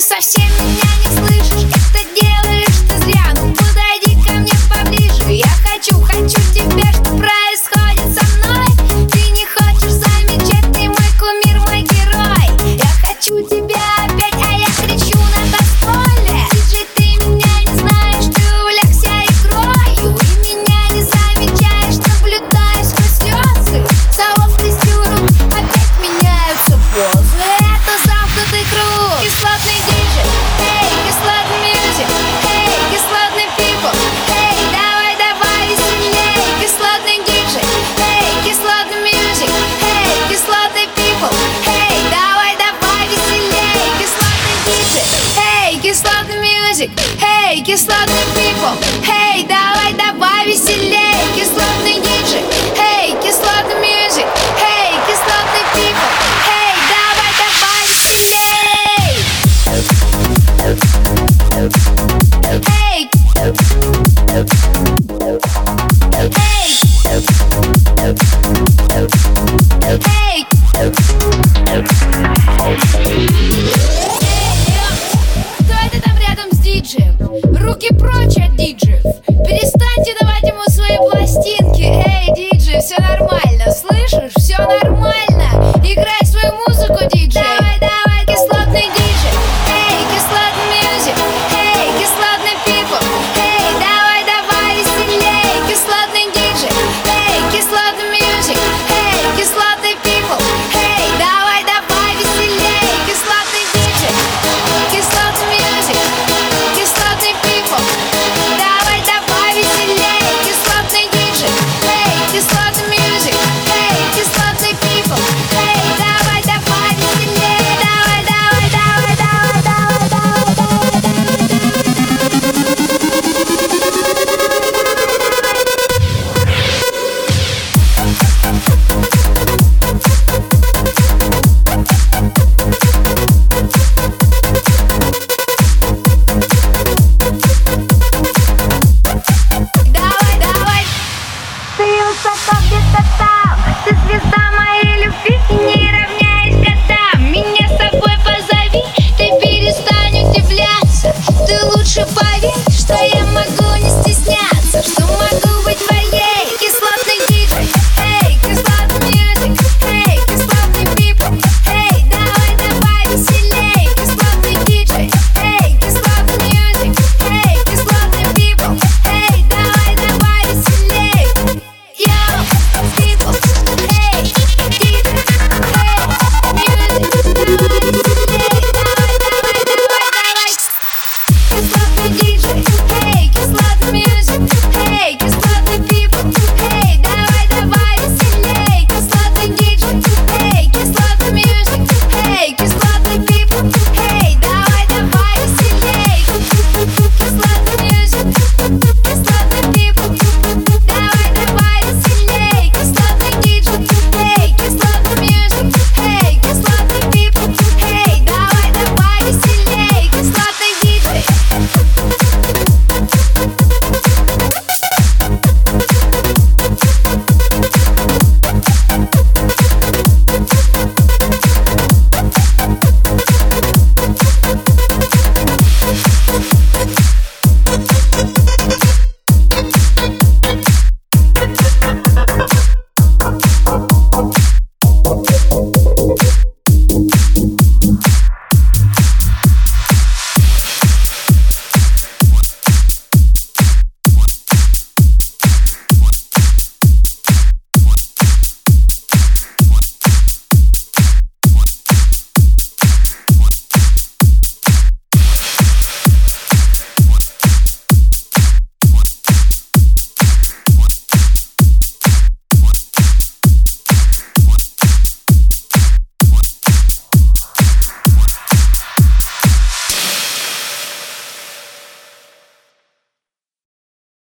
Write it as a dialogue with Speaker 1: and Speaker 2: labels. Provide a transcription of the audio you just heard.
Speaker 1: меня не слышишь. Это делаешь ты зря? Ну подойди ко мне поближе. Я хочу, хочу тебя, что происходит со мной. Ты не хочешь замечать, ты мой кумир, мой герой. Я хочу тебя опять, а я кричу на танцполе Диджей, ты меня не знаешь, ты увлекся игрой. И меня не замечаешь, наблюдаешь сквозь слезы. Тестюру, опять меняются позы. Это замкнутый круг Кислотный мьюзик Эй, кислотный people, эй, давай, давай веселей Руки прочь от диджеев. Перестаньте Высоко где-то там Ты звезда моей любви И не равняясь годам Меня с собой позови Ты перестань удивляться Ты лучше поверь, что я